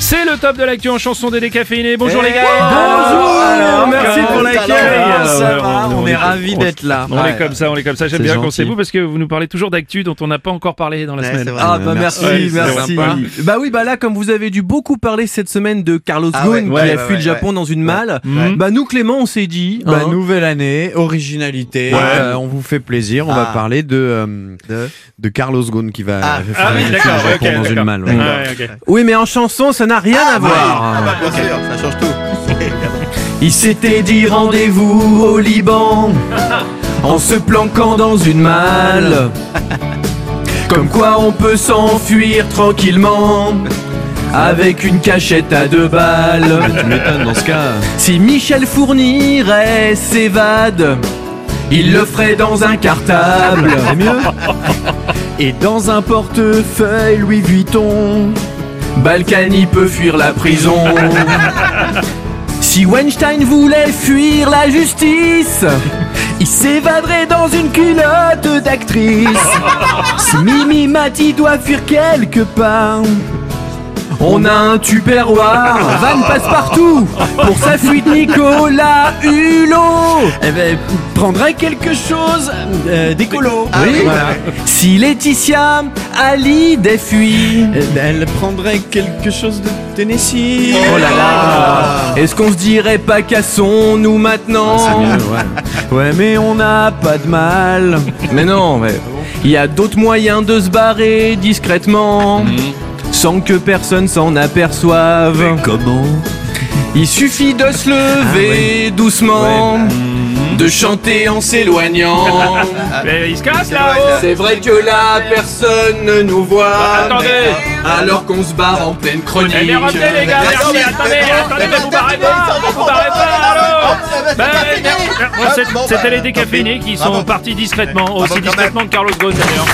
C'est le top de l'actu en chanson des décaféinés. Bonjour les gars. Bonjour Alors, Merci pour l'accueil on- On on est ravis d'être là. On est comme ça, on est comme ça. J'aime bien quand c'est vous parce que vous nous parlez toujours d'actu dont on n'a pas encore parlé dans la semaine. Ah bah merci, Ouais, c'est merci. sympa. Bah oui, bah là comme vous avez dû beaucoup parler cette semaine de Carlos Ah Ghosn ouais, qui ouais, a ouais, fui ouais, le Japon dans une malle. Bah nous Clément on s'est dit Bah, hein, nouvelle année, originalité. Ouais. euh, on vous fait plaisir. On va Ah. parler de, euh, De de Carlos Ghosn qui va Ah. faire Ah oui, Japon dans une malle. ok. Oui mais en chanson ça n'a rien à voir. Ah, bah, ça change tout. Il s'était dit rendez-vous au Liban en se planquant dans une malle. Comme quoi on peut s'enfuir tranquillement avec une cachette à deux balles. Tu m'étonnes dans ce cas. Si Michel Fourniret s'évade, il le ferait dans un cartable. Mieux Et dans un portefeuille Louis Vuitton, Balkany peut fuir la prison. Si Weinstein voulait fuir la justice, il s'évaderait dans une culotte d'actrice. Si Mimi Mati doit fuir quelque part, on a un tupperware, Van passe partout Pour sa fuite Nicolas Hulot Eh ben, prendrait quelque chose euh, d'écolo. Oui. Voilà. Si Laetitia Hallyday fuit Eh ben, Elle prendrait quelque chose de Tennessee. Oh là là Est-ce qu'on se dirait pas cassons-nous maintenant C'est mieux, ouais. Ouais mais on n'a pas de mal Mais non mais Il y a d'autres moyens de se barrer discrètement Sans que personne s'en aperçoive. Comment Il suffit de se lever doucement De chanter en s'éloignant. Mais il se casse là-haut. C'est vrai que là personne ne nous voit. Attendez. Alors qu'on se barre en pleine chronique Eh mais revenez les gars, merci. Attendez, attendez, mais vous barrez pas, vous barrez pas, Ben, mais- mais- c'est- C'était les décaféinés qui sont partis discrètement, aussi discrètement que Carlos Ghosn d'ailleurs.